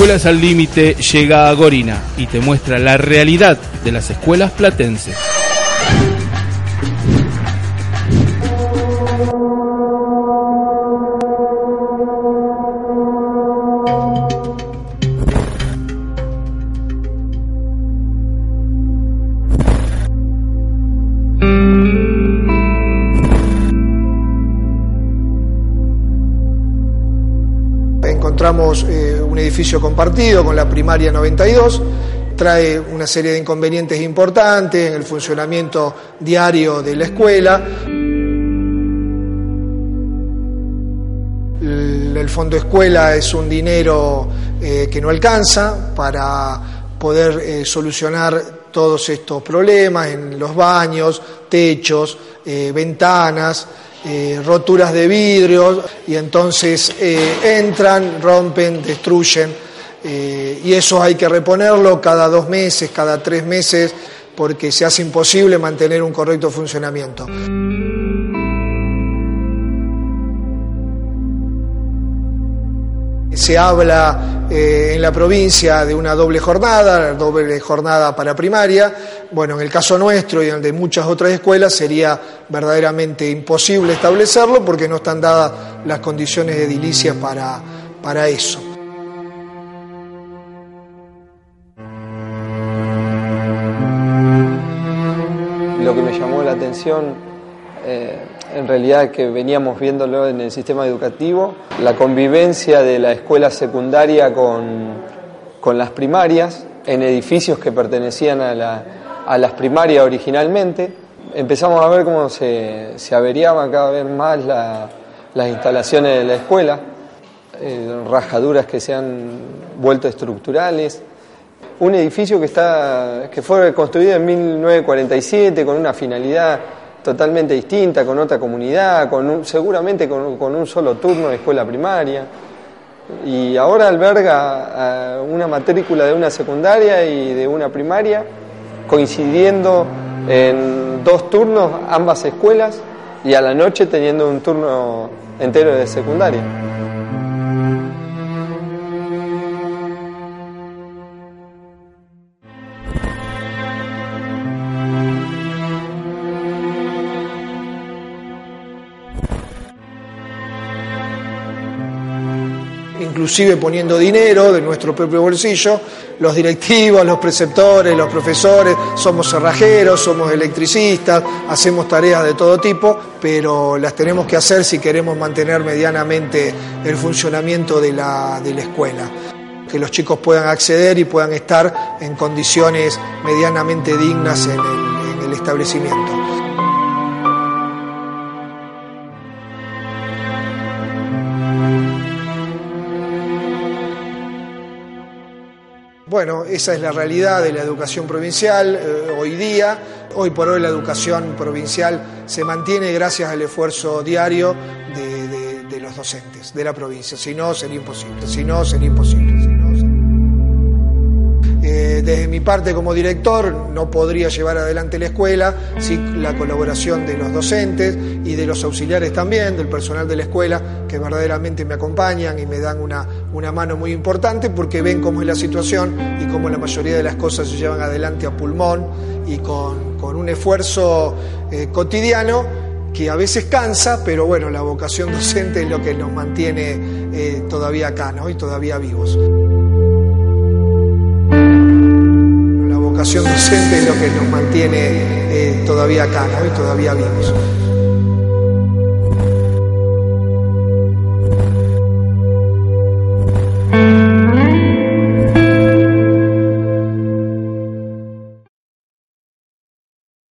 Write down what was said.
Escuelas al Límite llega a Gorina y te muestra la realidad de las escuelas platenses. encontramos eh, edificio compartido con la primaria 92, trae una serie de inconvenientes importantes en el funcionamiento diario de la escuela. El, fondo escuela es un dinero eh, que no alcanza para poder eh, solucionar todos estos problemas en los baños, techos, eh, ventanas, eh, roturas de vidrios y entonces eh, entran, rompen, destruyen eh, y eso hay que reponerlo cada dos meses, cada tres meses porque se hace imposible mantener un correcto funcionamiento. Se habla eh, en la provincia de una doble jornada, doble jornada para primaria. Bueno, en el caso nuestro y en el de muchas otras escuelas sería verdaderamente imposible establecerlo porque no están dadas las condiciones edilicias para, para eso. Lo que me llamó la atención, eh, en realidad que veníamos viéndolo en el sistema educativo, la convivencia de la escuela secundaria con, con las primarias, en edificios que pertenecían a, la, a las primarias originalmente. Empezamos a ver cómo se, se averiaban cada vez más la- las instalaciones de la escuela, eh, rajaduras que se han vuelto estructurales, un edificio que, está, que fue construido en 1947 con una finalidad totalmente distinta, con otra comunidad, con un- seguramente con, un- con un solo turno de escuela primaria. Y ahora alberga eh, una matrícula de una secundaria y de una primaria, coincidiendo en dos turnos ambas escuelas y a la noche teniendo un turno entero de secundaria. Inclusive poniendo dinero de nuestro propio bolsillo, los directivos, los preceptores, los profesores, somos cerrajeros, somos electricistas, hacemos tareas de todo tipo, pero las tenemos que hacer si queremos mantener medianamente el funcionamiento de la, de la escuela. Que los chicos puedan acceder y puedan estar en condiciones medianamente dignas en el, en el establecimiento. Bueno, esa es la realidad de la educación provincial eh, hoy día. Hoy por hoy la educación provincial se mantiene gracias al esfuerzo diario de, los docentes de la provincia. Si no, sería imposible. Si no, sería imposible. Desde mi parte como director no podría llevar adelante la escuela sin la colaboración de los docentes y de los auxiliares también, del personal de la escuela, que verdaderamente me acompañan y me dan una, una mano muy importante porque ven cómo es la situación y cómo la mayoría de las cosas se llevan adelante a pulmón y con, con un esfuerzo eh, cotidiano que a veces cansa, pero bueno, la vocación docente es lo que nos mantiene eh, todavía acá ¿no? y todavía vivos. La vocación docente es lo que nos mantiene eh, todavía acá ¿no? y todavía vivos.